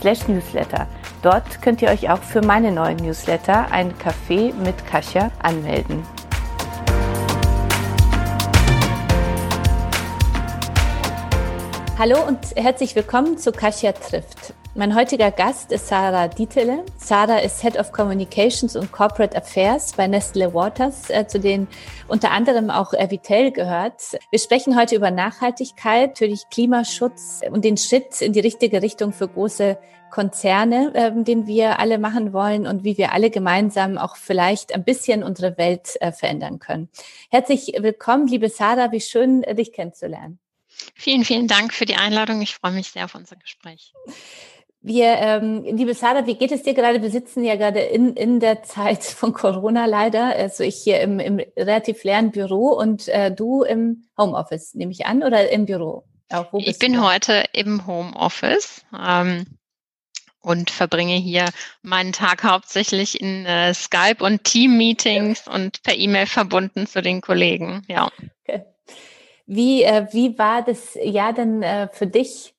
slash newsletter. Dort könnt ihr euch auch für meine neuen Newsletter, ein Café mit Kasia, anmelden. Hallo und herzlich willkommen zu Kasia trifft. Mein heutiger Gast ist Sarah Dietele. Sarah ist Head of Communications und Corporate Affairs bei Nestle Waters, äh, zu denen unter anderem auch Vitel gehört. Wir sprechen heute über Nachhaltigkeit, natürlich Klimaschutz und den Schritt in die richtige Richtung für große Konzerne, äh, den wir alle machen wollen und wie wir alle gemeinsam auch vielleicht ein bisschen unsere Welt äh, verändern können. Herzlich willkommen, liebe Sarah, wie schön, äh, dich kennenzulernen. Vielen, vielen Dank für die Einladung. Ich freue mich sehr auf unser Gespräch. Wir, ähm, liebe Sarah, wie geht es dir gerade? Wir sitzen ja gerade in, in der Zeit von Corona leider. Also ich hier im, im relativ leeren Büro und äh, du im Homeoffice, nehme ich an, oder im Büro? Auch, ich bin du? heute im Homeoffice. Ähm, und verbringe hier meinen Tag hauptsächlich in äh, Skype und Team-Meetings und per E-Mail verbunden zu den Kollegen. Ja. Okay. Wie, äh, wie war das Jahr denn äh, für dich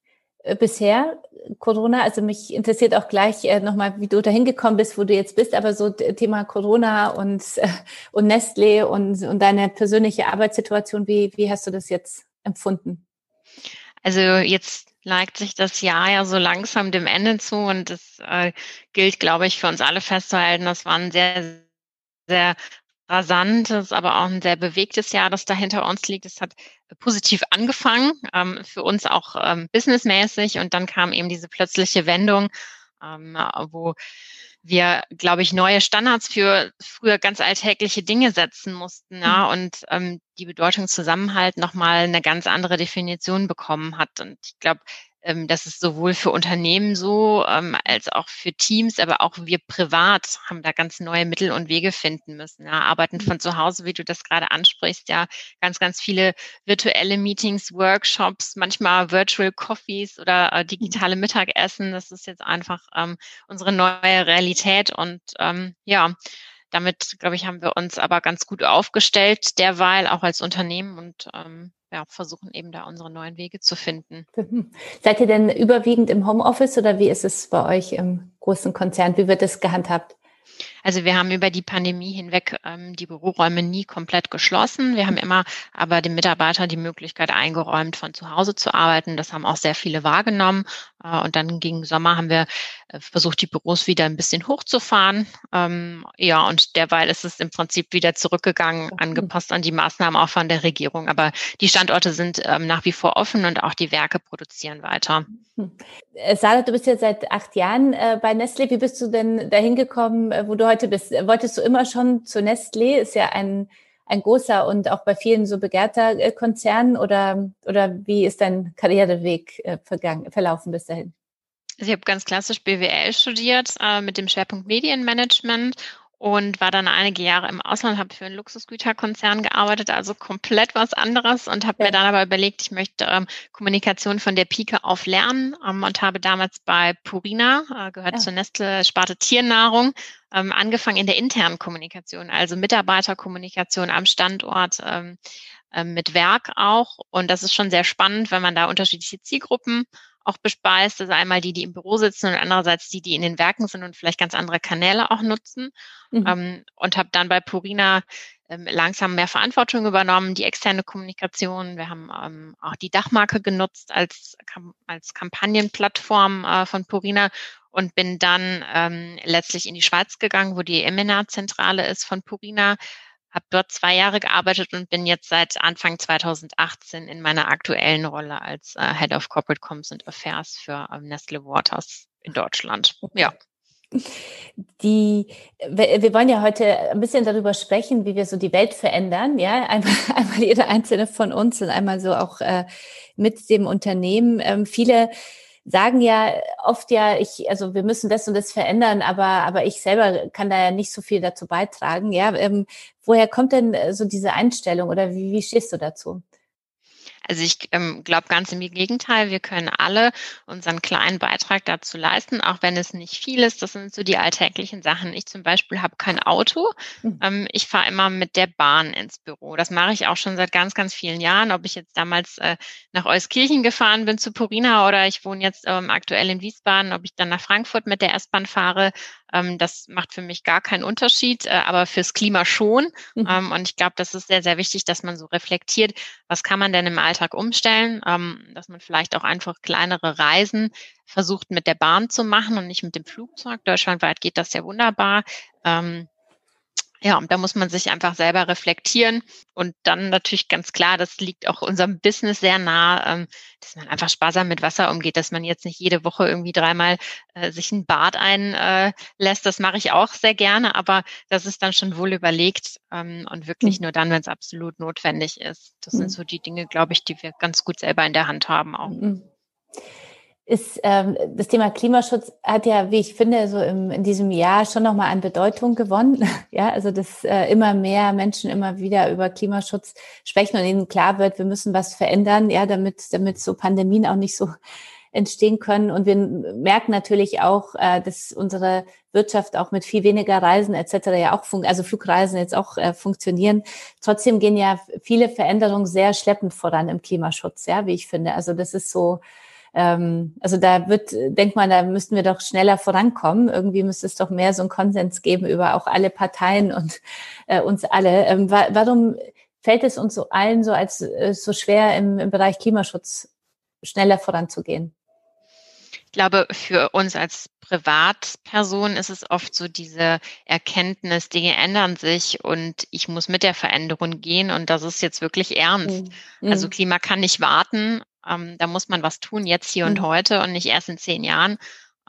bisher? Corona, also mich interessiert auch gleich äh, nochmal, wie du da hingekommen bist, wo du jetzt bist, aber so Thema Corona und, äh, und Nestle und, und deine persönliche Arbeitssituation, wie, wie hast du das jetzt empfunden? Also jetzt neigt sich das Jahr ja so langsam dem Ende zu und es äh, gilt, glaube ich, für uns alle festzuhalten, das war ein sehr, sehr rasantes, aber auch ein sehr bewegtes Jahr, das da hinter uns liegt. Es hat positiv angefangen, ähm, für uns auch ähm, businessmäßig und dann kam eben diese plötzliche Wendung, ähm, wo wir, glaube ich, neue Standards für früher ganz alltägliche Dinge setzen mussten, ja, mhm. und ähm, die Bedeutung Zusammenhalt nochmal eine ganz andere Definition bekommen hat. Und ich glaube, das ist sowohl für Unternehmen so ähm, als auch für Teams, aber auch wir privat haben da ganz neue Mittel und Wege finden müssen. Ja, arbeiten mhm. von zu Hause, wie du das gerade ansprichst, ja, ganz, ganz viele virtuelle Meetings, Workshops, manchmal Virtual Coffees oder äh, digitale Mittagessen. Das ist jetzt einfach ähm, unsere neue Realität und ähm, ja, damit, glaube ich, haben wir uns aber ganz gut aufgestellt, derweil auch als Unternehmen und ähm, ja, versuchen eben da unsere neuen Wege zu finden. Seid ihr denn überwiegend im Homeoffice oder wie ist es bei euch im großen Konzern? Wie wird es gehandhabt? Also wir haben über die Pandemie hinweg ähm, die Büroräume nie komplett geschlossen. Wir haben immer aber den Mitarbeitern die Möglichkeit eingeräumt, von zu Hause zu arbeiten. Das haben auch sehr viele wahrgenommen. Äh, und dann gegen Sommer haben wir äh, versucht, die Büros wieder ein bisschen hochzufahren. Ähm, ja, und derweil ist es im Prinzip wieder zurückgegangen, angepasst an die Maßnahmen auch von der Regierung. Aber die Standorte sind ähm, nach wie vor offen und auch die Werke produzieren weiter. Hm. Äh, Sarah, du bist jetzt seit acht Jahren bei Nestle. Wie bist du denn dahin gekommen, wo du heute bist? Wolltest du immer schon zu Nestle? Ist ja ein ein großer und auch bei vielen so begehrter äh, Konzern oder, oder wie ist dein Karriereweg äh, vergangen, verlaufen bis dahin? Also ich habe ganz klassisch BWL studiert äh, mit dem Schwerpunkt Medienmanagement und war dann einige Jahre im Ausland, habe für einen Luxusgüterkonzern gearbeitet, also komplett was anderes und habe ja. mir dann aber überlegt, ich möchte ähm, Kommunikation von der Pike auf lernen ähm, und habe damals bei Purina, äh, gehört ja. zur Nestle Sparte Tiernahrung, ähm, angefangen in der internen Kommunikation, also Mitarbeiterkommunikation am Standort. Ähm, ähm mit Werk auch. Und das ist schon sehr spannend, wenn man da unterschiedliche Zielgruppen auch bespeist. Also einmal die, die im Büro sitzen und andererseits die, die in den Werken sind und vielleicht ganz andere Kanäle auch nutzen. Mhm. Ähm, und habe dann bei Purina ähm, langsam mehr Verantwortung übernommen, die externe Kommunikation. Wir haben ähm, auch die Dachmarke genutzt als, als Kampagnenplattform äh, von Purina und bin dann ähm, letztlich in die Schweiz gegangen, wo die Emena-Zentrale ist von Purina habe dort zwei Jahre gearbeitet und bin jetzt seit Anfang 2018 in meiner aktuellen Rolle als äh, Head of Corporate Comms and Affairs für ähm, Nestle Waters in Deutschland. Ja. Die, wir wollen ja heute ein bisschen darüber sprechen, wie wir so die Welt verändern, ja, einmal, einmal jeder einzelne von uns und einmal so auch äh, mit dem Unternehmen. Ähm, viele sagen ja oft ja, ich, also wir müssen das und das verändern, aber, aber ich selber kann da ja nicht so viel dazu beitragen. Ja, ähm, woher kommt denn äh, so diese Einstellung oder wie, wie stehst du dazu? Also ich ähm, glaube ganz im Gegenteil, wir können alle unseren kleinen Beitrag dazu leisten, auch wenn es nicht viel ist. Das sind so die alltäglichen Sachen. Ich zum Beispiel habe kein Auto. Mhm. Ähm, ich fahre immer mit der Bahn ins Büro. Das mache ich auch schon seit ganz, ganz vielen Jahren. Ob ich jetzt damals äh, nach Euskirchen gefahren bin zu Purina oder ich wohne jetzt ähm, aktuell in Wiesbaden, ob ich dann nach Frankfurt mit der S-Bahn fahre, ähm, das macht für mich gar keinen Unterschied, äh, aber fürs Klima schon. Mhm. Ähm, und ich glaube, das ist sehr, sehr wichtig, dass man so reflektiert, was kann man denn im Alltag umstellen, ähm, dass man vielleicht auch einfach kleinere Reisen versucht mit der Bahn zu machen und nicht mit dem Flugzeug. Deutschlandweit geht das ja wunderbar. Ähm, ja, und da muss man sich einfach selber reflektieren und dann natürlich ganz klar, das liegt auch unserem Business sehr nah, ähm, dass man einfach sparsam mit Wasser umgeht, dass man jetzt nicht jede Woche irgendwie dreimal äh, sich ein Bad einlässt. das mache ich auch sehr gerne, aber das ist dann schon wohl überlegt ähm, und wirklich mhm. nur dann, wenn es absolut notwendig ist. Das sind so die Dinge, glaube ich, die wir ganz gut selber in der Hand haben auch. Ist ähm, das Thema Klimaschutz hat ja, wie ich finde, so im, in diesem Jahr schon nochmal an Bedeutung gewonnen. ja, also dass äh, immer mehr Menschen immer wieder über Klimaschutz sprechen und ihnen klar wird, wir müssen was verändern, ja, damit, damit so Pandemien auch nicht so entstehen können. Und wir merken natürlich auch, äh, dass unsere Wirtschaft auch mit viel weniger Reisen etc. ja auch, fun also Flugreisen jetzt auch äh, funktionieren. Trotzdem gehen ja viele Veränderungen sehr schleppend voran im Klimaschutz, ja, wie ich finde. Also das ist so, ähm, also da wird, denkt man, da müssten wir doch schneller vorankommen. Irgendwie müsste es doch mehr so einen Konsens geben über auch alle Parteien und äh, uns alle. Ähm, wa warum fällt es uns so allen so als äh, so schwer im, im Bereich Klimaschutz schneller voranzugehen? Ich glaube, für uns als Privatperson ist es oft so diese Erkenntnis, Dinge ändern sich und ich muss mit der Veränderung gehen und das ist jetzt wirklich ernst. Mhm. Also Klima kann nicht warten ähm, da muss man was tun, jetzt, hier mhm. und heute und nicht erst in zehn Jahren,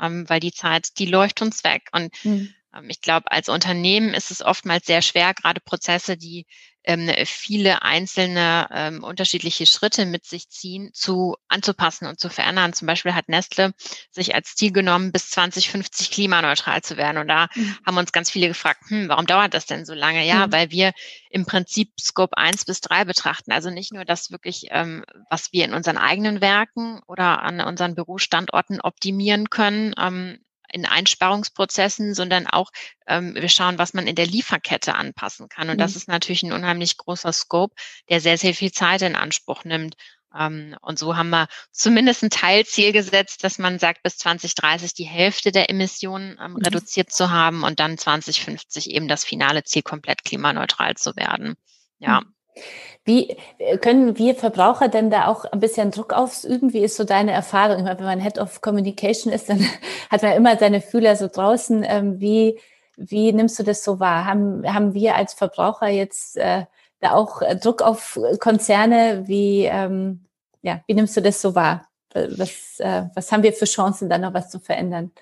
ähm, weil die Zeit, die läuft uns weg. Und mhm. ähm, ich glaube, als Unternehmen ist es oftmals sehr schwer, gerade Prozesse, die ähm, viele einzelne ähm, unterschiedliche Schritte mit sich ziehen, zu anzupassen und zu verändern. Zum Beispiel hat Nestle sich als Ziel genommen, bis 2050 klimaneutral zu werden. Und da mhm. haben uns ganz viele gefragt, hm, warum dauert das denn so lange? Ja, mhm. weil wir im Prinzip Scope 1 bis 3 betrachten. Also nicht nur das wirklich, ähm, was wir in unseren eigenen Werken oder an unseren Bürostandorten optimieren können, ähm, in Einsparungsprozessen, sondern auch ähm, wir schauen, was man in der Lieferkette anpassen kann. Und mhm. das ist natürlich ein unheimlich großer Scope, der sehr, sehr viel Zeit in Anspruch nimmt. Ähm, und so haben wir zumindest ein Teilziel gesetzt, dass man sagt, bis 2030 die Hälfte der Emissionen ähm, mhm. reduziert zu haben und dann 2050 eben das finale Ziel, komplett klimaneutral zu werden. Ja. Mhm. Wie äh, können wir Verbraucher denn da auch ein bisschen Druck ausüben? Wie ist so deine Erfahrung? Ich meine, wenn man Head of Communication ist, dann hat man immer seine Fühler so draußen. Ähm, wie, wie nimmst du das so wahr? Haben, haben wir als Verbraucher jetzt äh, da auch äh, Druck auf Konzerne? Wie, ähm, ja, wie nimmst du das so wahr? Was, äh, was haben wir für Chancen, da noch was zu verändern?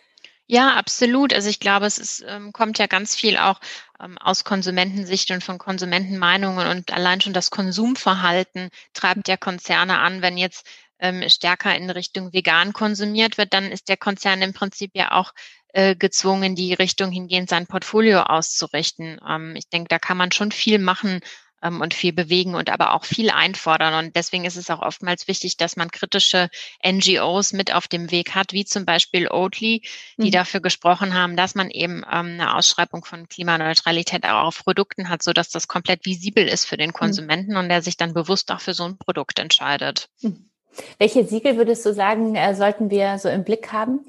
Ja, absolut. Also ich glaube, es ist, ähm, kommt ja ganz viel auch ähm, aus Konsumentensicht und von Konsumentenmeinungen und allein schon das Konsumverhalten treibt ja Konzerne an. Wenn jetzt ähm, stärker in Richtung vegan konsumiert wird, dann ist der Konzern im Prinzip ja auch äh, gezwungen, die Richtung hingehend sein Portfolio auszurichten. Ähm, ich denke, da kann man schon viel machen, und viel bewegen und aber auch viel einfordern. Und deswegen ist es auch oftmals wichtig, dass man kritische NGOs mit auf dem Weg hat, wie zum Beispiel Oatly, die mhm. dafür gesprochen haben, dass man eben ähm, eine Ausschreibung von Klimaneutralität auch auf Produkten hat, so dass das komplett visibel ist für den mhm. Konsumenten mhm. und der sich dann bewusst auch für so ein Produkt entscheidet. Mhm. Welche Siegel würdest du sagen, äh, sollten wir so im Blick haben?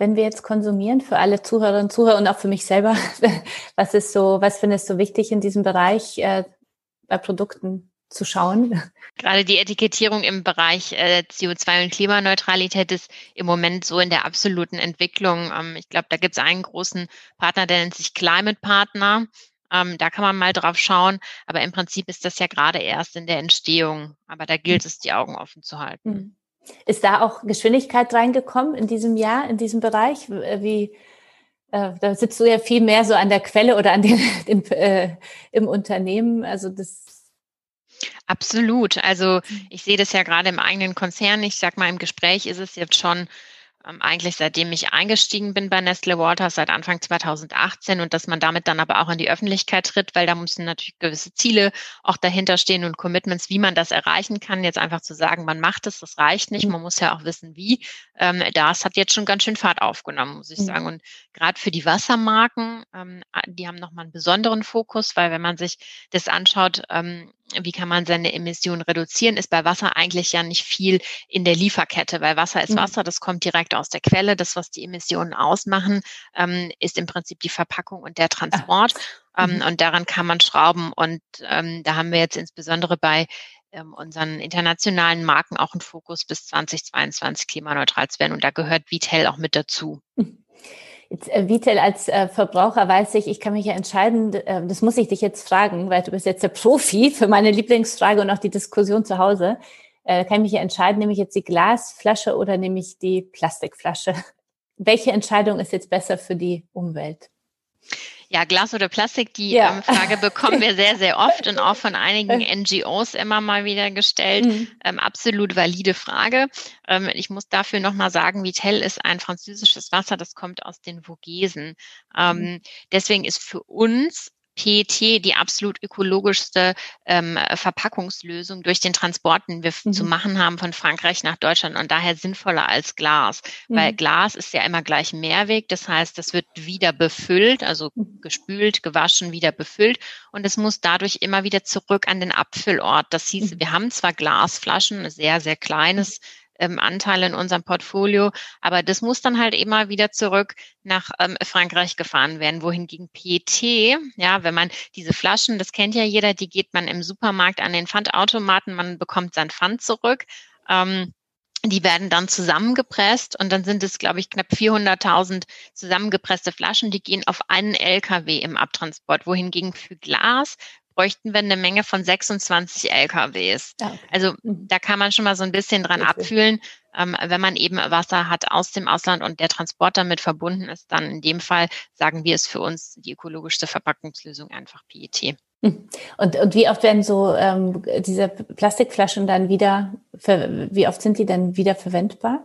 wenn wir jetzt konsumieren, für alle Zuhörerinnen und Zuhörer und auch für mich selber, was ist so, was findest du wichtig in diesem Bereich, äh, bei Produkten zu schauen. Gerade die Etikettierung im Bereich äh, CO2 und Klimaneutralität ist im Moment so in der absoluten Entwicklung. Ähm, ich glaube, da gibt es einen großen Partner, der nennt sich Climate Partner. Ähm, da kann man mal drauf schauen. Aber im Prinzip ist das ja gerade erst in der Entstehung. Aber da gilt es, die Augen offen zu halten. Hm. Ist da auch Geschwindigkeit reingekommen in diesem Jahr, in diesem Bereich? Wie, äh, da sitzt du ja viel mehr so an der Quelle oder an den, den äh, im Unternehmen. Also das Absolut. Also mhm. ich sehe das ja gerade im eigenen Konzern. Ich sag mal, im Gespräch ist es jetzt schon eigentlich seitdem ich eingestiegen bin bei Nestle Waters seit Anfang 2018 und dass man damit dann aber auch in die Öffentlichkeit tritt, weil da müssen natürlich gewisse Ziele auch dahinter stehen und Commitments, wie man das erreichen kann. Jetzt einfach zu sagen, man macht es, das reicht nicht. Mhm. Man muss ja auch wissen, wie. Ähm, das hat jetzt schon ganz schön Fahrt aufgenommen, muss ich mhm. sagen. Und gerade für die Wassermarken, ähm, die haben nochmal einen besonderen Fokus, weil wenn man sich das anschaut, wie kann man seine Emissionen reduzieren, ist bei Wasser eigentlich ja nicht viel in der Lieferkette, weil Wasser ist mhm. Wasser, das kommt direkt aus der Quelle. Das, was die Emissionen ausmachen, ähm, ist im Prinzip die Verpackung und der Transport. Ah. Ähm, mhm. Und daran kann man schrauben. Und ähm, da haben wir jetzt insbesondere bei ähm, unseren internationalen Marken auch einen Fokus bis 2022 klimaneutral zu werden. Und da gehört Vitel auch mit dazu. Mhm. Äh, Vitel, als äh, Verbraucher weiß ich, ich kann mich ja entscheiden, äh, das muss ich dich jetzt fragen, weil du bist jetzt der Profi für meine Lieblingsfrage und auch die Diskussion zu Hause. Kann ich mich ja entscheiden, nehme ich jetzt die Glasflasche oder nehme ich die Plastikflasche? Welche Entscheidung ist jetzt besser für die Umwelt? Ja, Glas oder Plastik, die ja. ähm, Frage bekommen wir sehr, sehr oft und auch von einigen NGOs immer mal wieder gestellt. Mhm. Ähm, absolut valide Frage. Ähm, ich muss dafür nochmal sagen, Vitel ist ein französisches Wasser, das kommt aus den Vogesen. Ähm, mhm. Deswegen ist für uns PET die absolut ökologischste ähm, Verpackungslösung durch den Transport, den wir mhm. zu machen haben von Frankreich nach Deutschland und daher sinnvoller als Glas, mhm. weil Glas ist ja immer gleich Mehrweg, das heißt, das wird wieder befüllt, also mhm. gespült, gewaschen, wieder befüllt und es muss dadurch immer wieder zurück an den Abfüllort. Das hieß, mhm. wir haben zwar Glasflaschen, sehr, sehr kleines ähm, Anteil in unserem Portfolio. Aber das muss dann halt immer wieder zurück nach ähm, Frankreich gefahren werden. Wohingegen PET, ja, wenn man diese Flaschen, das kennt ja jeder, die geht man im Supermarkt an den Pfandautomaten, man bekommt sein Pfand zurück. Ähm, die werden dann zusammengepresst und dann sind es, glaube ich, knapp 400.000 zusammengepresste Flaschen, die gehen auf einen LKW im Abtransport, wohingegen für Glas bräuchten wir eine Menge von 26 LKWs. Ja. Also mhm. da kann man schon mal so ein bisschen dran okay. abfühlen. Ähm, wenn man eben Wasser hat aus dem Ausland und der Transport damit verbunden ist, dann in dem Fall sagen wir es für uns die ökologischste Verpackungslösung einfach PET. Mhm. Und, und wie oft werden so ähm, diese Plastikflaschen dann wieder, wie oft sind die dann wieder verwendbar?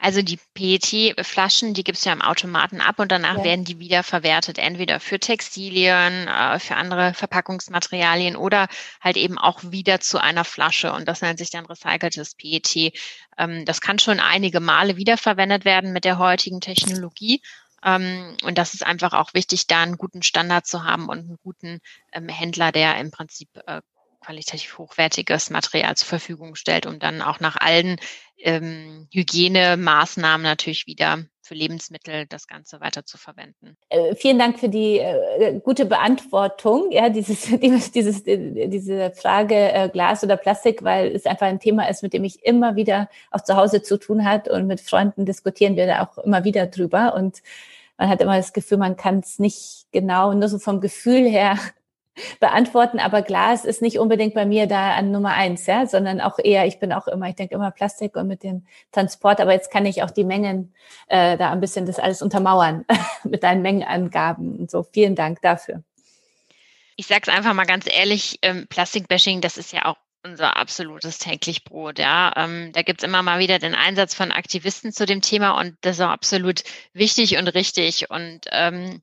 Also die PET-Flaschen, die gibt's ja im Automaten ab und danach ja. werden die wieder verwertet, entweder für Textilien, äh, für andere Verpackungsmaterialien oder halt eben auch wieder zu einer Flasche. Und das nennt sich dann recyceltes PET. Ähm, das kann schon einige Male wiederverwendet werden mit der heutigen Technologie. Ähm, und das ist einfach auch wichtig, da einen guten Standard zu haben und einen guten ähm, Händler, der im Prinzip äh, qualitativ hochwertiges Material zur Verfügung stellt, um dann auch nach allen ähm, Hygienemaßnahmen natürlich wieder für Lebensmittel das Ganze weiter zu verwenden. Äh, vielen Dank für die äh, gute Beantwortung, ja, dieses, dieses, diese Frage äh, Glas oder Plastik, weil es einfach ein Thema ist, mit dem ich immer wieder auch zu Hause zu tun hat und mit Freunden diskutieren wir da auch immer wieder drüber und man hat immer das Gefühl, man kann es nicht genau, nur so vom Gefühl her beantworten, aber Glas ist nicht unbedingt bei mir da an Nummer eins, ja, sondern auch eher, ich bin auch immer, ich denke immer Plastik und mit dem Transport, aber jetzt kann ich auch die Mengen äh, da ein bisschen das alles untermauern mit deinen Mengenangaben und so. Vielen Dank dafür. Ich sage es einfach mal ganz ehrlich, ähm, Plastikbashing, das ist ja auch unser absolutes täglich Brot. Ja, ähm, da gibt's immer mal wieder den Einsatz von Aktivisten zu dem Thema und das ist auch absolut wichtig und richtig. Und ähm,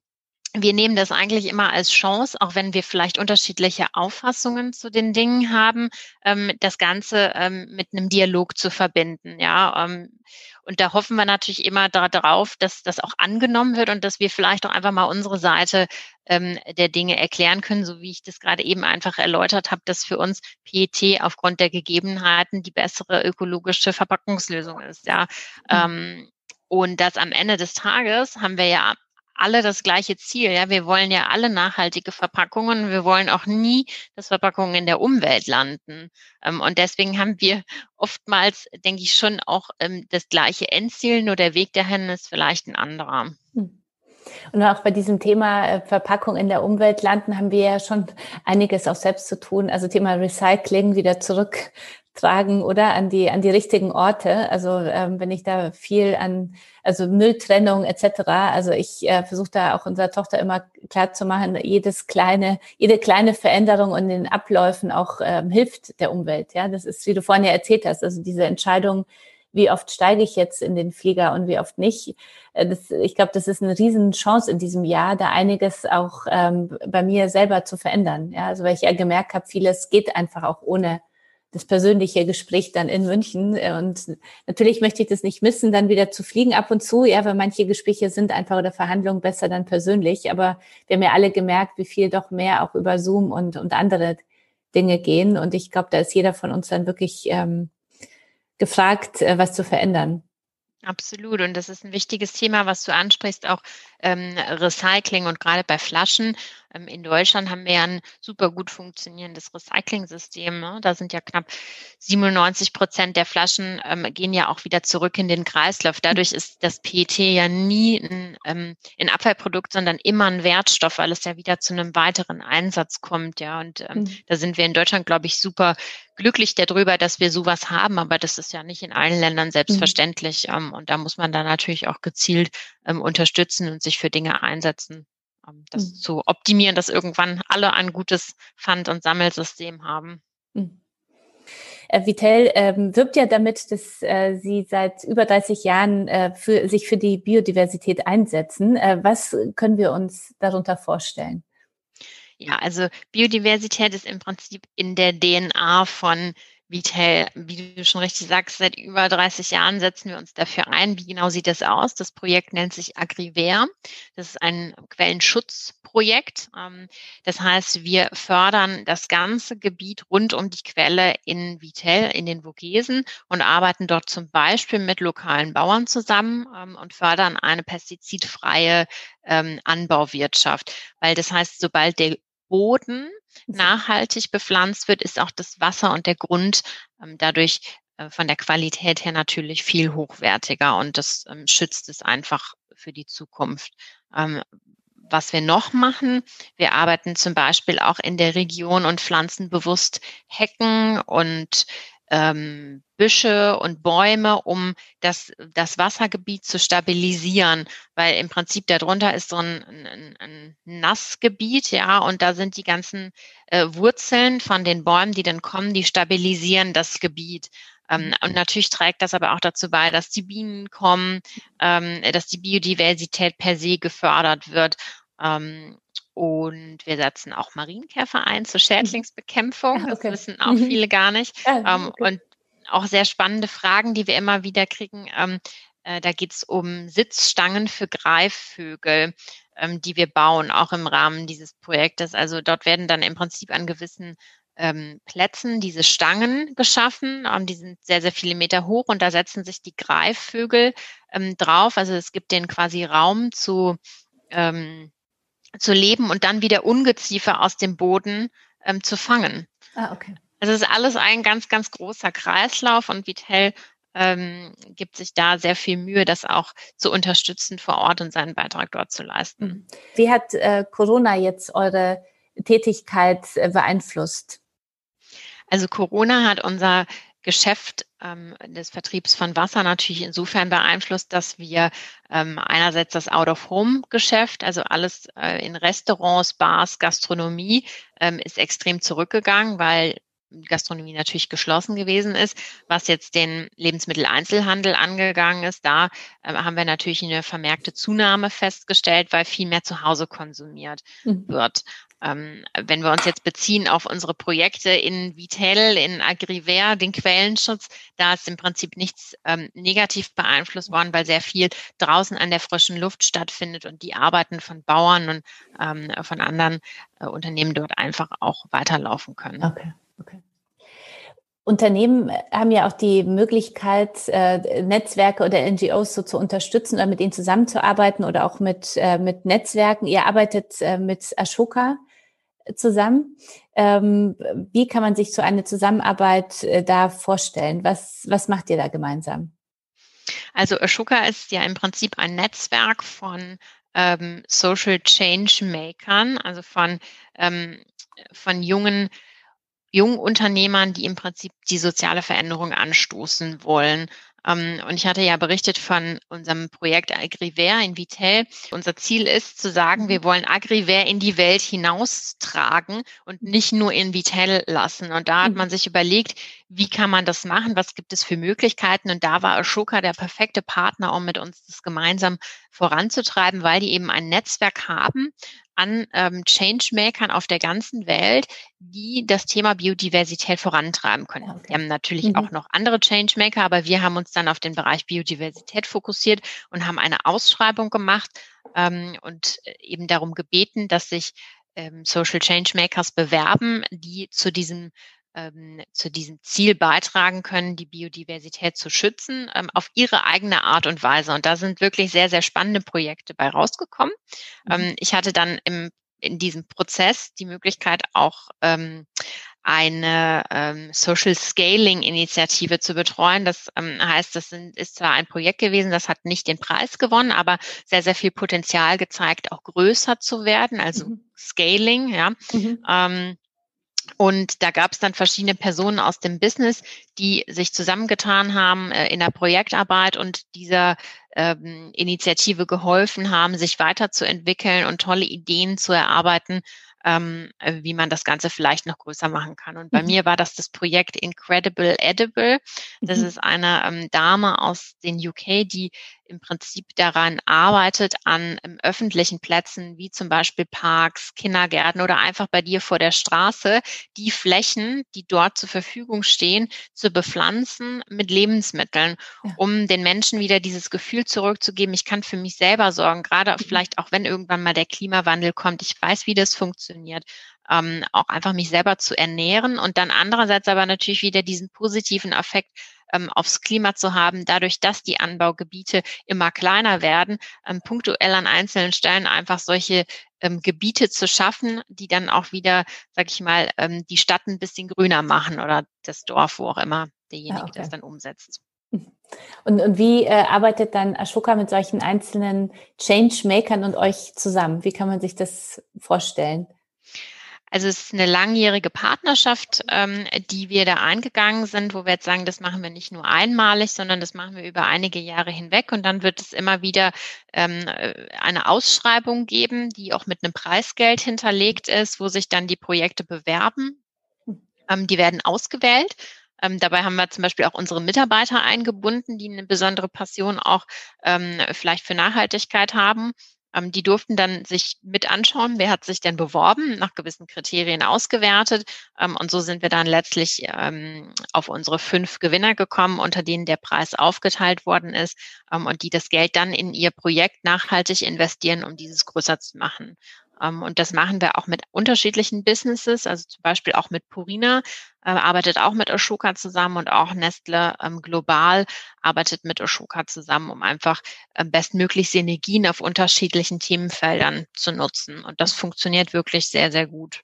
wir nehmen das eigentlich immer als Chance, auch wenn wir vielleicht unterschiedliche Auffassungen zu den Dingen haben, ähm, das Ganze ähm, mit einem Dialog zu verbinden. Ja, ähm, und da hoffen wir natürlich immer darauf, dass das auch angenommen wird und dass wir vielleicht auch einfach mal unsere Seite der Dinge erklären können, so wie ich das gerade eben einfach erläutert habe, dass für uns PET aufgrund der Gegebenheiten die bessere ökologische Verpackungslösung ist. Ja. Mhm. Und dass am Ende des Tages haben wir ja alle das gleiche Ziel. Ja, wir wollen ja alle nachhaltige Verpackungen. Wir wollen auch nie, dass Verpackungen in der Umwelt landen. Ähm, und deswegen haben wir oftmals, denke ich, schon auch ähm, das gleiche Endziel, nur der Weg dahin ist vielleicht ein anderer. Hm. Und auch bei diesem Thema äh, Verpackung in der Umwelt landen, haben wir ja schon einiges auch selbst zu tun. Also Thema Recycling wieder zurück tragen oder an die an die richtigen Orte. Also ähm, wenn ich da viel an also Mülltrennung etc. Also ich äh, versuche da auch unserer Tochter immer klar zu machen, jedes kleine jede kleine Veränderung in den Abläufen auch ähm, hilft der Umwelt. Ja, das ist wie du vorhin ja erzählt hast. Also diese Entscheidung, wie oft steige ich jetzt in den Flieger und wie oft nicht. Äh, das, ich glaube, das ist eine Riesenchance in diesem Jahr, da einiges auch ähm, bei mir selber zu verändern. Ja, also weil ich ja gemerkt habe, vieles geht einfach auch ohne das persönliche Gespräch dann in München. Und natürlich möchte ich das nicht missen, dann wieder zu fliegen ab und zu, ja, weil manche Gespräche sind einfach oder Verhandlungen besser dann persönlich. Aber wir haben ja alle gemerkt, wie viel doch mehr auch über Zoom und, und andere Dinge gehen. Und ich glaube, da ist jeder von uns dann wirklich ähm, gefragt, äh, was zu verändern. Absolut. Und das ist ein wichtiges Thema, was du ansprichst, auch ähm, Recycling und gerade bei Flaschen. Ähm, in Deutschland haben wir ja ein super gut funktionierendes Recycling-System. Ne? Da sind ja knapp 97 Prozent der Flaschen ähm, gehen ja auch wieder zurück in den Kreislauf. Dadurch ist das PET ja nie ein, ähm, ein Abfallprodukt, sondern immer ein Wertstoff, weil es ja wieder zu einem weiteren Einsatz kommt. Ja, und ähm, mhm. da sind wir in Deutschland, glaube ich, super glücklich darüber, dass wir sowas haben, aber das ist ja nicht in allen Ländern mhm. selbstverständlich. Mhm. und da muss man dann natürlich auch gezielt ähm, unterstützen und sich für Dinge einsetzen, ähm, das mhm. zu optimieren, dass irgendwann alle ein gutes Pfand- und Sammelsystem haben. Mhm. Äh, Vitel ähm, wirbt ja damit, dass äh, Sie seit über 30 Jahren äh, für, sich für die Biodiversität einsetzen. Äh, was können wir uns darunter vorstellen? Ja, also Biodiversität ist im Prinzip in der DNA von Vitel, wie du schon richtig sagst, seit über 30 Jahren setzen wir uns dafür ein. Wie genau sieht das aus? Das Projekt nennt sich Agriver. Das ist ein Quellenschutzprojekt. Ähm, das heißt, wir fördern das ganze Gebiet rund um die Quelle in Vitel, in den Vogesen und arbeiten dort zum Beispiel mit lokalen Bauern zusammen ähm, und fördern eine pestizidfreie ähm, Anbauwirtschaft. Weil das heißt, sobald der Boden nachhaltig bepflanzt wird, ist auch das Wasser und der Grund ähm, dadurch äh, von der Qualität her natürlich viel hochwertiger und das ähm, schützt es einfach für die Zukunft. Ähm, was wir noch machen, wir arbeiten zum Beispiel auch in der Region und pflanzen bewusst Hecken und ähm, Büsche und Bäume, um das, das Wassergebiet zu stabilisieren, weil im Prinzip darunter ist so ein, ein, ein Nassgebiet, ja, und da sind die ganzen äh, Wurzeln von den Bäumen, die dann kommen, die stabilisieren das Gebiet. Ähm, und mhm. natürlich trägt das aber auch dazu bei, dass die Bienen kommen, ähm, dass die Biodiversität per se gefördert wird. Ähm, und wir setzen auch Marienkäfer ein zur mhm. Schädlingsbekämpfung. Ah, okay. Das wissen auch mhm. viele gar nicht. Ah, ähm, okay. Und auch sehr spannende Fragen, die wir immer wieder kriegen. Ähm, äh, da geht es um Sitzstangen für Greifvögel, ähm, die wir bauen, auch im Rahmen dieses Projektes. Also dort werden dann im Prinzip an gewissen Plätzen diese Stangen geschaffen. Die sind sehr, sehr viele Meter hoch und da setzen sich die Greifvögel drauf. Also es gibt denen quasi Raum zu ähm, zu leben und dann wieder Ungeziefer aus dem Boden ähm, zu fangen. Ah, okay. Also es ist alles ein ganz, ganz großer Kreislauf und Vitel ähm, gibt sich da sehr viel Mühe, das auch zu unterstützen vor Ort und seinen Beitrag dort zu leisten. Mhm. Wie hat äh, Corona jetzt eure Tätigkeit äh, beeinflusst? Also Corona hat unser Geschäft ähm, des Vertriebs von Wasser natürlich insofern beeinflusst, dass wir ähm, einerseits das Out-of-Home-Geschäft, also alles äh, in Restaurants, Bars, Gastronomie, ähm, ist extrem zurückgegangen, weil Gastronomie natürlich geschlossen gewesen ist. Was jetzt den Lebensmitteleinzelhandel angegangen ist, da äh, haben wir natürlich eine vermerkte Zunahme festgestellt, weil viel mehr zu Hause konsumiert mhm. wird. Ähm, wenn wir uns jetzt beziehen auf unsere Projekte in Vitel, in Agriver, den Quellenschutz, da ist im Prinzip nichts ähm, negativ beeinflusst worden, weil sehr viel draußen an der frischen Luft stattfindet und die Arbeiten von Bauern und ähm, von anderen äh, Unternehmen dort einfach auch weiterlaufen können. Okay, okay. Unternehmen haben ja auch die Möglichkeit, äh, Netzwerke oder NGOs so zu unterstützen oder mit ihnen zusammenzuarbeiten oder auch mit, äh, mit Netzwerken. Ihr arbeitet äh, mit Ashoka zusammen. Ähm, wie kann man sich so eine Zusammenarbeit äh, da vorstellen? Was, was macht ihr da gemeinsam? Also Ashoka ist ja im Prinzip ein Netzwerk von ähm, Social Change Makern, also von, ähm, von jungen jungen Unternehmern, die im Prinzip die soziale Veränderung anstoßen wollen. Ähm, und ich hatte ja berichtet von unserem Projekt Agriver in Vitel. Unser Ziel ist zu sagen, wir mhm. wollen Agriver in die Welt hinaustragen und nicht nur in Vitel lassen. Und da hat mhm. man sich überlegt, wie kann man das machen? Was gibt es für Möglichkeiten? Und da war Ashoka der perfekte Partner, um mit uns das gemeinsam voranzutreiben, weil die eben ein Netzwerk haben an ähm, Changemakern auf der ganzen Welt, die das Thema Biodiversität vorantreiben können. Okay. Wir haben natürlich mhm. auch noch andere Changemaker, aber wir haben uns dann auf den Bereich Biodiversität fokussiert und haben eine Ausschreibung gemacht ähm, und äh, eben darum gebeten, dass sich ähm, Social Changemakers bewerben, die zu diesem ähm, zu diesem Ziel beitragen können, die Biodiversität zu schützen, ähm, auf ihre eigene Art und Weise. Und da sind wirklich sehr, sehr spannende Projekte bei rausgekommen. Mhm. Ähm, ich hatte dann im, in diesem Prozess die Möglichkeit auch ähm, eine ähm, Social Scaling Initiative zu betreuen. Das ähm, heißt, das sind, ist zwar ein Projekt gewesen, das hat nicht den Preis gewonnen, aber sehr, sehr viel Potenzial gezeigt, auch größer zu werden, also mhm. Scaling, ja. Mhm. Und da gab es dann verschiedene Personen aus dem Business, die sich zusammengetan haben äh, in der Projektarbeit und dieser ähm, Initiative geholfen haben, sich weiterzuentwickeln und tolle Ideen zu erarbeiten, ähm, wie man das Ganze vielleicht noch größer machen kann. Und bei mhm. mir war das das Projekt Incredible Edible. Das mhm. ist eine ähm, Dame aus den UK, die im Prinzip daran arbeitet, an ähm, öffentlichen Plätzen wie zum Beispiel Parks, Kindergärten oder einfach bei dir vor der Straße, die Flächen, die dort zur Verfügung stehen, zu bepflanzen mit Lebensmitteln, ja. um den Menschen wieder dieses Gefühl zurückzugeben, ich kann für mich selber sorgen, gerade mhm. vielleicht auch wenn irgendwann mal der Klimawandel kommt, ich weiß, wie das funktioniert ähm, auch einfach mich selber zu ernähren und dann andererseits aber natürlich wieder diesen positiven Effekt ähm, aufs Klima zu haben, dadurch, dass die Anbaugebiete immer kleiner werden, ähm, punktuell an einzelnen Stellen einfach solche ähm, Gebiete zu schaffen, die dann auch wieder, sag ich mal, ähm, die Stadt ein bisschen grüner machen oder das Dorf, wo auch immer derjenige ja, okay. das dann umsetzt. Und, und wie äh, arbeitet dann Ashoka mit solchen einzelnen Changemakern und euch zusammen? Wie kann man sich das vorstellen? Also es ist eine langjährige Partnerschaft, ähm, die wir da eingegangen sind, wo wir jetzt sagen, das machen wir nicht nur einmalig, sondern das machen wir über einige Jahre hinweg. Und dann wird es immer wieder ähm, äh, eine Ausschreibung geben, die auch mit einem Preisgeld hinterlegt ist, wo sich dann die Projekte bewerben. Ähm, die werden ausgewählt. Ähm, dabei haben wir zum Beispiel auch unsere Mitarbeiter eingebunden, die eine besondere Passion auch ähm, vielleicht für Nachhaltigkeit haben. Ähm, die durften dann sich mit anschauen, wer hat sich denn beworben, nach gewissen Kriterien ausgewertet. Ähm, und so sind wir dann letztlich ähm, auf unsere fünf Gewinner gekommen, unter denen der Preis aufgeteilt worden ist ähm, und die das Geld dann in ihr Projekt nachhaltig investieren, um dieses größer zu machen. Ähm, und das machen wir auch mit unterschiedlichen Businesses, also zum Beispiel auch mit Purina, äh, arbeitet auch mit Ashoka zusammen und auch Nestle ähm, global arbeitet mit Ashoka zusammen, um einfach bestmöglich Synergien auf unterschiedlichen Themenfeldern zu nutzen. Und das funktioniert wirklich sehr, sehr gut.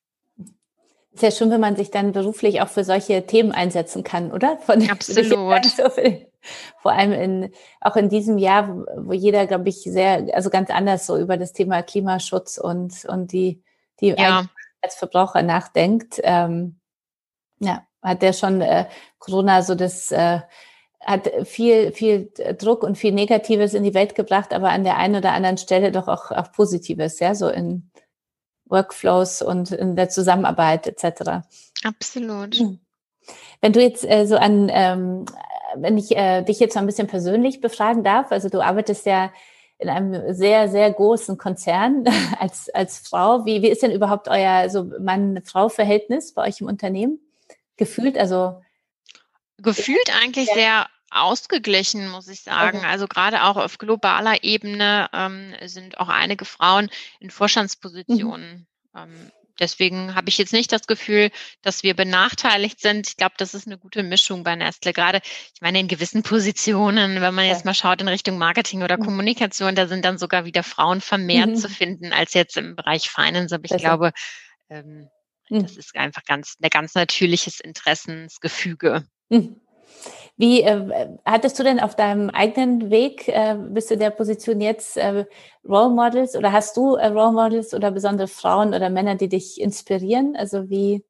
Ist ja schön, wenn man sich dann beruflich auch für solche Themen einsetzen kann, oder? Von, Absolut. So vor allem in, auch in diesem Jahr, wo jeder, glaube ich, sehr, also ganz anders so über das Thema Klimaschutz und, und die, die ja. als Verbraucher nachdenkt. Ähm, ja, hat der schon äh, Corona so das, äh, hat viel, viel Druck und viel Negatives in die Welt gebracht, aber an der einen oder anderen Stelle doch auch, auch Positives, ja, so in Workflows und in der Zusammenarbeit etc. Absolut. Hm. Wenn du jetzt äh, so an ähm, wenn ich äh, dich jetzt mal ein bisschen persönlich befragen darf, also du arbeitest ja in einem sehr, sehr großen Konzern als, als Frau. Wie, wie ist denn überhaupt euer so Mann-Frau-Verhältnis bei euch im Unternehmen? Gefühlt, also gefühlt eigentlich ja. sehr ausgeglichen, muss ich sagen. Okay. Also gerade auch auf globaler Ebene ähm, sind auch einige Frauen in Vorstandspositionen. Mhm. Ähm, Deswegen habe ich jetzt nicht das Gefühl, dass wir benachteiligt sind. Ich glaube, das ist eine gute Mischung bei Nestle. Gerade, ich meine, in gewissen Positionen, wenn man jetzt mal schaut in Richtung Marketing oder mhm. Kommunikation, da sind dann sogar wieder Frauen vermehrt mhm. zu finden als jetzt im Bereich Finance. Aber ich Besser. glaube, ähm, mhm. das ist einfach ganz, ein ganz natürliches Interessensgefüge. Mhm. Wie äh, hattest du denn auf deinem eigenen Weg äh, bis zu der Position jetzt äh, Role Models oder hast du äh, Role Models oder besondere Frauen oder Männer, die dich inspirieren? Also wie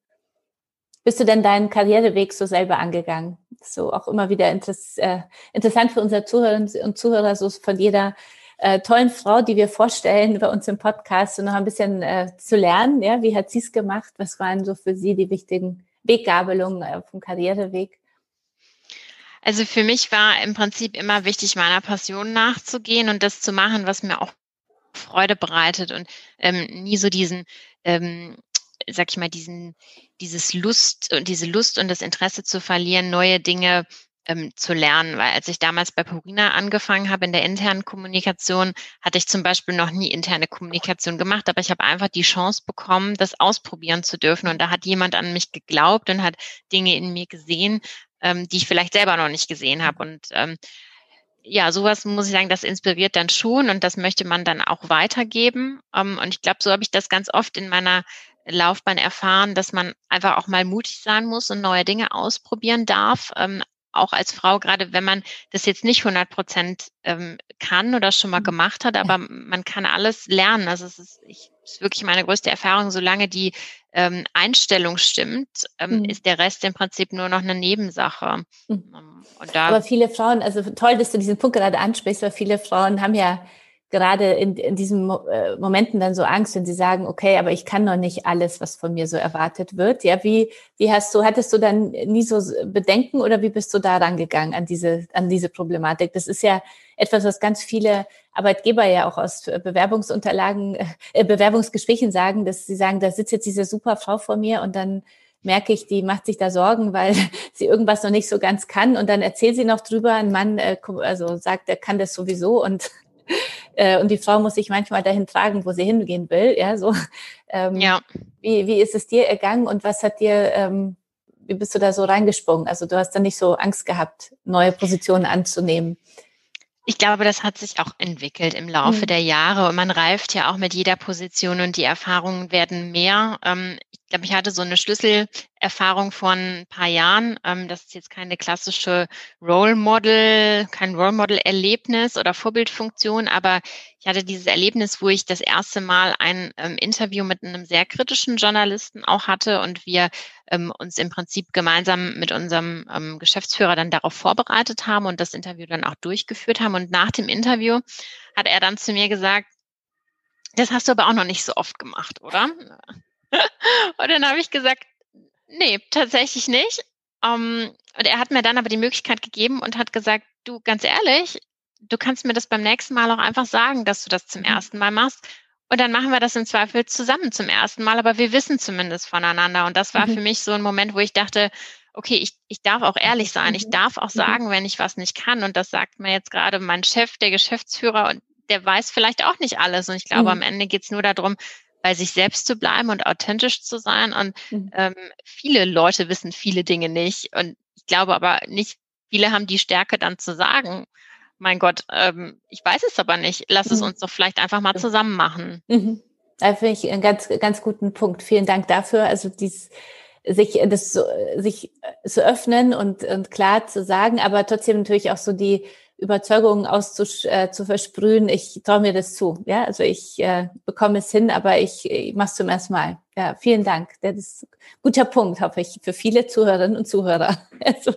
bist du denn deinen Karriereweg so selber angegangen? So auch immer wieder interess äh, interessant für unsere Zuhörerinnen und Zuhörer, so von jeder äh, tollen Frau, die wir vorstellen bei uns im Podcast, so noch ein bisschen äh, zu lernen. Ja, wie hat sie es gemacht? Was waren so für sie die wichtigen Weggabelungen auf dem Karriereweg? Also für mich war im Prinzip immer wichtig, meiner Passion nachzugehen und das zu machen, was mir auch Freude bereitet und ähm, nie so diesen, ähm, sag ich mal, diesen, dieses Lust und diese Lust und das Interesse zu verlieren, neue Dinge ähm, zu lernen. Weil als ich damals bei Purina angefangen habe in der internen Kommunikation, hatte ich zum Beispiel noch nie interne Kommunikation gemacht, aber ich habe einfach die Chance bekommen, das ausprobieren zu dürfen. Und da hat jemand an mich geglaubt und hat Dinge in mir gesehen, ähm, die ich vielleicht selber noch nicht gesehen habe. Und ähm, ja, sowas muss ich sagen, das inspiriert dann schon und das möchte man dann auch weitergeben. Ähm, und ich glaube, so habe ich das ganz oft in meiner Laufbahn erfahren, dass man einfach auch mal mutig sein muss und neue Dinge ausprobieren darf. Ähm, auch als Frau, gerade wenn man das jetzt nicht 100 Prozent ähm, kann oder schon mal mhm. gemacht hat, aber man kann alles lernen. Also es ist, ist wirklich meine größte Erfahrung, solange die ähm, Einstellung stimmt, ähm, mhm. ist der Rest im Prinzip nur noch eine Nebensache. Mhm. Ähm, aber viele Frauen, also toll, dass du diesen Punkt gerade ansprichst, weil viele Frauen haben ja gerade in, in diesen äh, Momenten dann so Angst, wenn sie sagen, okay, aber ich kann noch nicht alles, was von mir so erwartet wird. Ja, wie, wie hast du, hattest du dann nie so Bedenken oder wie bist du da rangegangen an diese, an diese Problematik? Das ist ja etwas, was ganz viele Arbeitgeber ja auch aus Bewerbungsunterlagen, äh, Bewerbungsgesprächen sagen, dass sie sagen, da sitzt jetzt diese super Frau vor mir und dann merke ich, die macht sich da Sorgen, weil sie irgendwas noch nicht so ganz kann und dann erzählt sie noch drüber, ein Mann äh, also sagt, er kann das sowieso und äh, und die Frau muss sich manchmal dahin tragen, wo sie hingehen will. Ja, so. Ähm, ja. Wie, wie ist es dir ergangen und was hat dir, ähm, wie bist du da so reingesprungen? Also du hast da nicht so Angst gehabt, neue Positionen anzunehmen. Ich glaube, das hat sich auch entwickelt im Laufe mhm. der Jahre und man reift ja auch mit jeder Position und die Erfahrungen werden mehr. Ähm, ich glaube, ich hatte so eine Schlüsselerfahrung von ein paar Jahren. Ähm, das ist jetzt keine klassische Role Model, kein Role Model Erlebnis oder Vorbildfunktion, aber ich hatte dieses Erlebnis, wo ich das erste Mal ein ähm, Interview mit einem sehr kritischen Journalisten auch hatte und wir ähm, uns im Prinzip gemeinsam mit unserem Geschäftsführer dann darauf vorbereitet haben und das Interview dann auch durchgeführt haben. Und nach dem Interview hat er dann zu mir gesagt, das hast du aber auch noch nicht so oft gemacht, oder? und dann habe ich gesagt, nee, tatsächlich nicht. Um, und er hat mir dann aber die Möglichkeit gegeben und hat gesagt, du, ganz ehrlich, du kannst mir das beim nächsten Mal auch einfach sagen, dass du das zum mhm. ersten Mal machst. Und dann machen wir das im Zweifel zusammen zum ersten Mal, aber wir wissen zumindest voneinander. Und das war mhm. für mich so ein Moment, wo ich dachte, okay, ich, ich darf auch ehrlich sein. Ich mhm. darf auch mhm. sagen, wenn ich was nicht kann. Und das sagt mir jetzt gerade mein Chef, der Geschäftsführer, und der weiß vielleicht auch nicht alles. Und ich glaube, mhm. am Ende geht's nur darum, bei sich selbst zu bleiben und authentisch zu sein. Und mhm. ähm, viele Leute wissen viele Dinge nicht. Und ich glaube aber nicht, viele haben die Stärke dann zu sagen, mein Gott, ähm, ich weiß es aber nicht. Lass mhm. es uns doch vielleicht einfach mal zusammen machen. Mhm. Da finde ich einen ganz, ganz guten Punkt. Vielen Dank dafür. Also dies, sich das sich zu öffnen und, und klar zu sagen, aber trotzdem natürlich auch so die Überzeugungen auszu, äh, zu versprühen. Ich traue mir das zu. Ja, also ich äh, bekomme es hin, aber ich, ich mache es zum ersten Mal. Ja, vielen Dank. Das ist ein guter Punkt, hoffe ich, für viele Zuhörerinnen und Zuhörer. Also,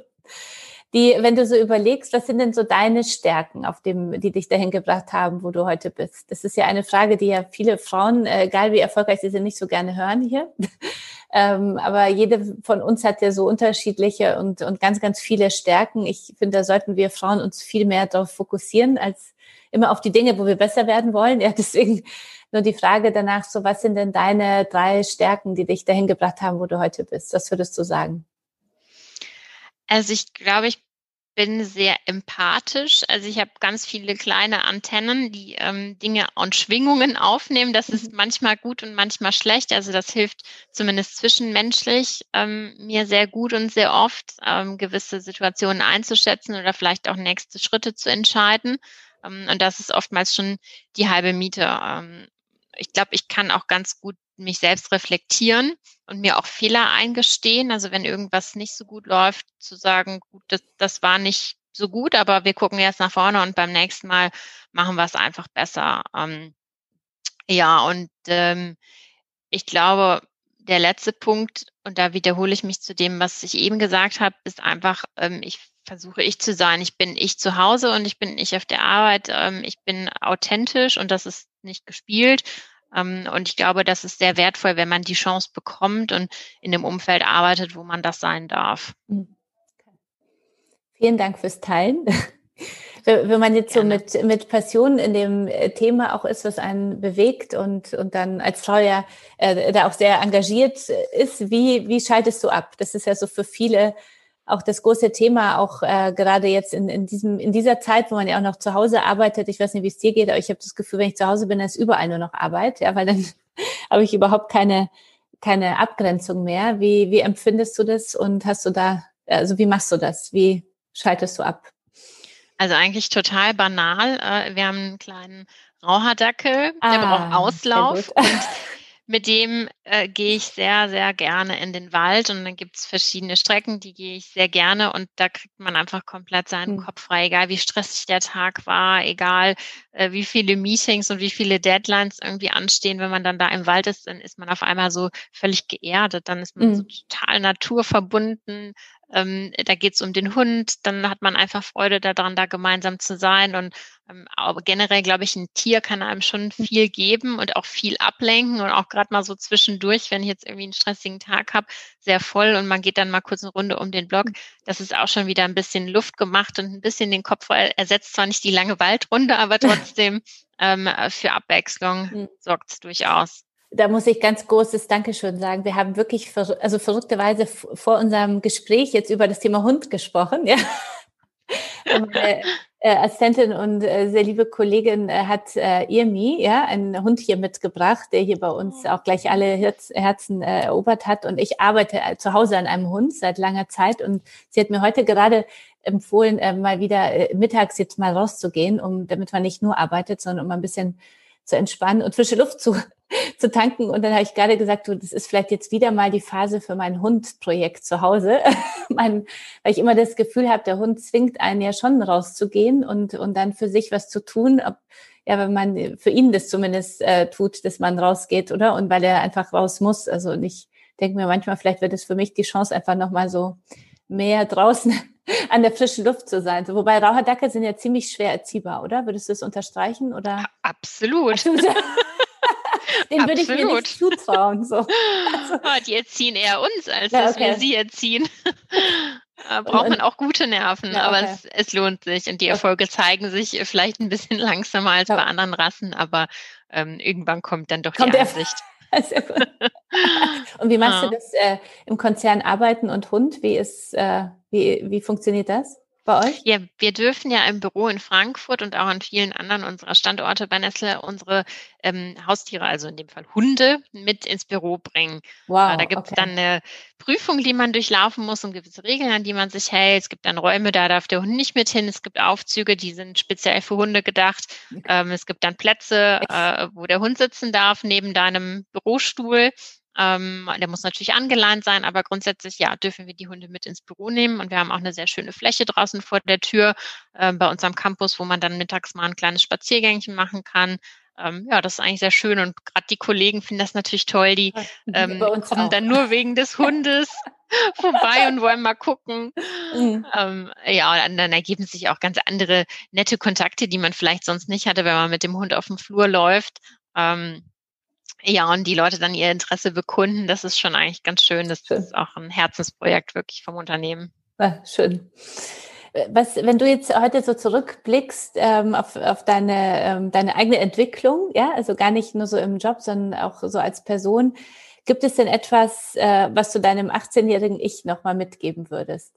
die, wenn du so überlegst, was sind denn so deine Stärken, auf dem, die dich dahin gebracht haben, wo du heute bist? Das ist ja eine Frage, die ja viele Frauen, äh, egal wie erfolgreich sie sind, nicht so gerne hören hier. Ähm, aber jede von uns hat ja so unterschiedliche und, und ganz, ganz viele Stärken. Ich finde, da sollten wir Frauen uns viel mehr darauf fokussieren, als immer auf die Dinge, wo wir besser werden wollen. Ja, deswegen nur die Frage danach, so was sind denn deine drei Stärken, die dich dahin gebracht haben, wo du heute bist? Was würdest du sagen? Also ich glaube, ich bin sehr empathisch. Also ich habe ganz viele kleine Antennen, die ähm, Dinge und Schwingungen aufnehmen. Das ist mhm. manchmal gut und manchmal schlecht. Also das hilft zumindest zwischenmenschlich ähm, mir sehr gut und sehr oft, ähm, gewisse Situationen einzuschätzen oder vielleicht auch nächste Schritte zu entscheiden. Ähm, und das ist oftmals schon die halbe Miete. Ich glaube, ich kann auch ganz gut mich selbst reflektieren und mir auch Fehler eingestehen. Also wenn irgendwas nicht so gut läuft, zu sagen, gut, das, das war nicht so gut, aber wir gucken jetzt nach vorne und beim nächsten Mal machen wir es einfach besser. Ähm, ja, und ähm, ich glaube, der letzte Punkt, und da wiederhole ich mich zu dem, was ich eben gesagt habe, ist einfach, ähm, ich versuche ich zu sein. Ich bin ich zu Hause und ich bin ich auf der Arbeit. Ähm, ich bin authentisch und das ist nicht gespielt. Ähm, und ich glaube, das ist sehr wertvoll, wenn man die Chance bekommt und in dem Umfeld arbeitet, wo man das sein darf. Mhm. Vielen Dank fürs Teilen. Wenn man jetzt Gerne. so mit, mit Passion in dem äh, Thema auch ist, was einen bewegt und, und dann als Frau ja äh, da auch sehr engagiert ist, wie, wie schaltest du ab? Das ist ja so für viele auch das große Thema, auch äh, gerade jetzt in, in, diesem, in dieser Zeit, wo man ja auch noch zu Hause arbeitet. Ich weiß nicht, wie es dir geht, aber ich habe das Gefühl, wenn ich zu Hause bin, dann ist überall nur noch Arbeit, ja, weil dann habe ich überhaupt keine, keine Abgrenzung mehr. Wie, wie empfindest du das und hast du da, also wie machst du das? Wie schaltest du ab? Also eigentlich total banal. Äh, wir haben einen kleinen Rauhardackel, der ah, braucht Auslauf und mit dem äh, gehe ich sehr, sehr gerne in den Wald und dann gibt es verschiedene Strecken, die gehe ich sehr gerne und da kriegt man einfach komplett seinen mhm. Kopf frei, egal wie stressig der Tag war, egal äh, wie viele Meetings und wie viele Deadlines irgendwie anstehen. Wenn man dann da im Wald ist, dann ist man auf einmal so völlig geerdet, dann ist man mhm. so total naturverbunden, ähm, da geht es um den Hund, dann hat man einfach Freude daran, da gemeinsam zu sein. Und ähm, aber generell, glaube ich, ein Tier kann einem schon viel geben und auch viel ablenken und auch gerade mal so zwischendurch, wenn ich jetzt irgendwie einen stressigen Tag habe, sehr voll und man geht dann mal kurz eine Runde um den Block. Das ist auch schon wieder ein bisschen Luft gemacht und ein bisschen den Kopf ersetzt zwar nicht die lange Waldrunde, aber trotzdem ähm, für Abwechslung hm. sorgt es durchaus da muss ich ganz großes Dankeschön sagen. Wir haben wirklich, also verrückterweise vor unserem Gespräch jetzt über das Thema Hund gesprochen. Ja. Meine äh, Assistentin und äh, sehr liebe Kollegin äh, hat äh, Irmi, ja, einen Hund hier mitgebracht, der hier bei uns auch gleich alle Herz, Herzen äh, erobert hat. Und ich arbeite äh, zu Hause an einem Hund seit langer Zeit. Und sie hat mir heute gerade empfohlen, äh, mal wieder äh, mittags jetzt mal rauszugehen, um damit man nicht nur arbeitet, sondern um ein bisschen zu entspannen und frische Luft zu, zu tanken. Und dann habe ich gerade gesagt, du, das ist vielleicht jetzt wieder mal die Phase für mein Hund-Projekt zu Hause. mein, weil ich immer das Gefühl habe, der Hund zwingt einen ja schon rauszugehen und, und dann für sich was zu tun. Ob, ja, wenn man für ihn das zumindest äh, tut, dass man rausgeht, oder? Und weil er einfach raus muss. Also und ich denke mir manchmal, vielleicht wird es für mich die Chance, einfach nochmal so mehr draußen an der frischen Luft zu sein. Wobei Raucherdackel sind ja ziemlich schwer erziehbar, oder? Würdest du das unterstreichen? Oder? Absolut. Den würde ich mir nicht zutrauen. So. Also. Die erziehen eher uns, als ja, okay. dass wir sie erziehen. Da braucht man auch gute Nerven, ja, okay. aber es, es, lohnt sich und die Erfolge zeigen sich vielleicht ein bisschen langsamer als ja. bei anderen Rassen, aber ähm, irgendwann kommt dann doch kommt die Einsicht. und wie machst ja. du das äh, im Konzern Arbeiten und Hund? Wie ist, äh, wie, wie funktioniert das? Bei euch? Ja, wir dürfen ja im Büro in Frankfurt und auch an vielen anderen unserer Standorte bei Nestle unsere ähm, Haustiere, also in dem Fall Hunde, mit ins Büro bringen. Wow, da gibt es okay. dann eine Prüfung, die man durchlaufen muss und gewisse Regeln, an die man sich hält. Es gibt dann Räume, da darf der Hund nicht mit hin. Es gibt Aufzüge, die sind speziell für Hunde gedacht. Okay. Ähm, es gibt dann Plätze, äh, wo der Hund sitzen darf, neben deinem Bürostuhl. Ähm, der muss natürlich angeleint sein, aber grundsätzlich ja, dürfen wir die Hunde mit ins Büro nehmen. Und wir haben auch eine sehr schöne Fläche draußen vor der Tür äh, bei unserem Campus, wo man dann mittags mal ein kleines Spaziergängchen machen kann. Ähm, ja, das ist eigentlich sehr schön. Und gerade die Kollegen finden das natürlich toll. Die ähm, kommen auch. dann nur wegen des Hundes vorbei und wollen mal gucken. Mhm. Ähm, ja, und dann ergeben sich auch ganz andere nette Kontakte, die man vielleicht sonst nicht hatte, wenn man mit dem Hund auf dem Flur läuft. Ähm, ja, und die Leute dann ihr Interesse bekunden, das ist schon eigentlich ganz schön. Das schön. ist auch ein Herzensprojekt wirklich vom Unternehmen. Ja, schön. Was, wenn du jetzt heute so zurückblickst ähm, auf, auf deine, ähm, deine eigene Entwicklung, ja, also gar nicht nur so im Job, sondern auch so als Person, gibt es denn etwas, äh, was du deinem 18-jährigen Ich nochmal mitgeben würdest?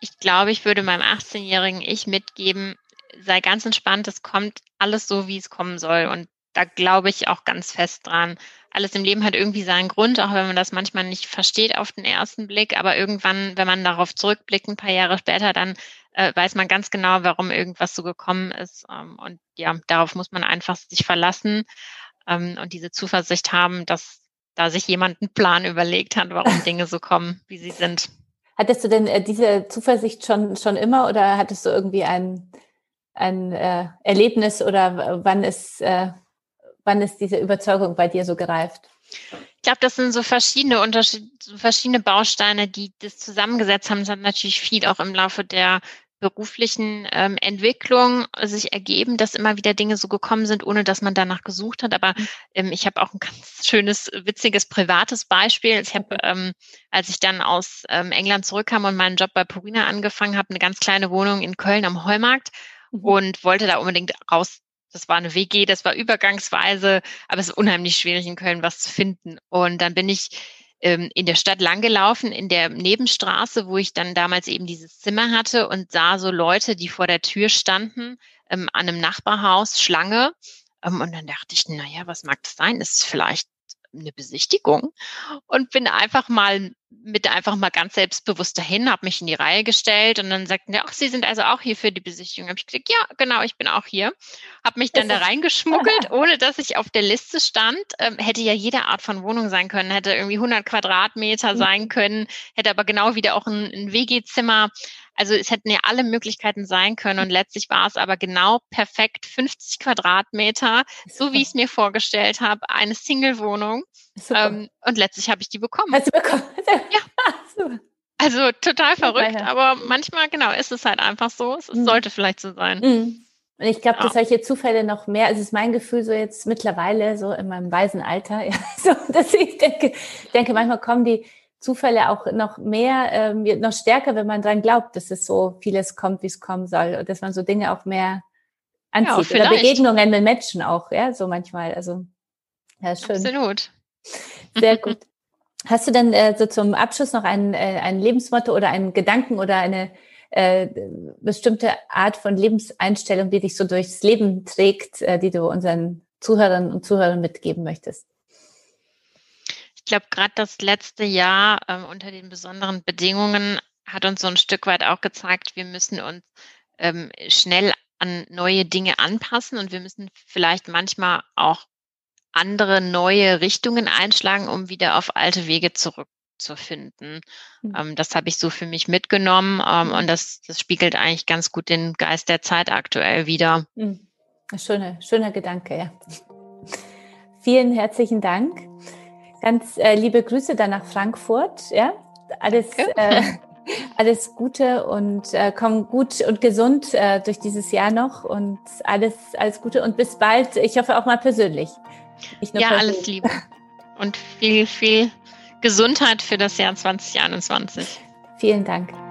Ich glaube, ich würde meinem 18-jährigen Ich mitgeben, sei ganz entspannt, es kommt alles so, wie es kommen soll. Und da glaube ich auch ganz fest dran. Alles im Leben hat irgendwie seinen Grund, auch wenn man das manchmal nicht versteht auf den ersten Blick. Aber irgendwann, wenn man darauf zurückblickt, ein paar Jahre später, dann äh, weiß man ganz genau, warum irgendwas so gekommen ist. Ähm, und ja, darauf muss man einfach sich verlassen ähm, und diese Zuversicht haben, dass da sich jemand einen Plan überlegt hat, warum Dinge so kommen, wie sie sind. Hattest du denn äh, diese Zuversicht schon, schon immer oder hattest du irgendwie ein, ein äh, Erlebnis oder wann ist, äh, wann ist diese Überzeugung bei dir so gereift? Ich glaube, das sind so verschiedene Unterschiede, so verschiedene Bausteine, die das zusammengesetzt haben. Es hat natürlich viel auch im Laufe der beruflichen ähm, Entwicklung sich ergeben, dass immer wieder Dinge so gekommen sind, ohne dass man danach gesucht hat. Aber ähm, ich habe auch ein ganz schönes, witziges, privates Beispiel. Ich habe, ähm, als ich dann aus ähm, England zurückkam und meinen Job bei Purina angefangen habe, eine ganz kleine Wohnung in Köln am Heumarkt mhm. und wollte da unbedingt raus. Das war eine WG, das war übergangsweise, aber es ist unheimlich schwierig in Köln was zu finden. Und dann bin ich ähm, in der Stadt langgelaufen, in der Nebenstraße, wo ich dann damals eben dieses Zimmer hatte und sah so Leute, die vor der Tür standen, ähm, an einem Nachbarhaus, Schlange. Ähm, und dann dachte ich, naja, was mag das sein? Ist es vielleicht eine Besichtigung und bin einfach mal mit einfach mal ganz selbstbewusst dahin, habe mich in die Reihe gestellt und dann sagten die, ach, Sie sind also auch hier für die Besichtigung. Habe ich gesagt, ja, genau, ich bin auch hier. Habe mich dann da reingeschmuggelt, ohne dass ich auf der Liste stand. Ähm, hätte ja jede Art von Wohnung sein können, hätte irgendwie 100 Quadratmeter mhm. sein können, hätte aber genau wieder auch ein, ein WG-Zimmer. Also es hätten ja alle Möglichkeiten sein können und letztlich war es aber genau perfekt 50 Quadratmeter, so wie ich es mir vorgestellt habe, eine Single-Wohnung. Ähm, und letztlich habe ich die bekommen. Hast du bekommen? ja. Also total verrückt, aber manchmal, genau, ist es halt einfach so. Es mhm. sollte vielleicht so sein. Mhm. Und ich glaube, dass solche Zufälle noch mehr, also ist mein Gefühl so jetzt mittlerweile, so in meinem weisen Alter, ja, so, dass ich denke, denke, manchmal kommen die Zufälle auch noch mehr, ähm, noch stärker, wenn man dran glaubt, dass es so vieles kommt, wie es kommen soll und dass man so Dinge auch mehr anzieht. Ja, Oder Begegnungen mit Menschen auch, ja, so manchmal. Also, ja, schön. Absolut. Sehr gut. Hast du denn äh, so zum Abschluss noch ein, äh, ein Lebensmotto oder einen Gedanken oder eine äh, bestimmte Art von Lebenseinstellung, die dich so durchs Leben trägt, äh, die du unseren Zuhörern und Zuhörern mitgeben möchtest? Glaube, gerade das letzte Jahr ähm, unter den besonderen Bedingungen hat uns so ein Stück weit auch gezeigt, wir müssen uns ähm, schnell an neue Dinge anpassen und wir müssen vielleicht manchmal auch andere neue Richtungen einschlagen, um wieder auf alte Wege zurückzufinden. Mhm. Ähm, das habe ich so für mich mitgenommen ähm, und das, das spiegelt eigentlich ganz gut den Geist der Zeit aktuell wieder. Mhm. Schöner, schöner Gedanke, ja. Vielen herzlichen Dank. Ganz äh, liebe Grüße dann nach Frankfurt. Ja, alles, äh, alles Gute und äh, komm gut und gesund äh, durch dieses Jahr noch und alles, alles Gute und bis bald. Ich hoffe auch mal persönlich. ja, persönlich. alles Liebe und viel, viel Gesundheit für das Jahr 2021. Vielen Dank.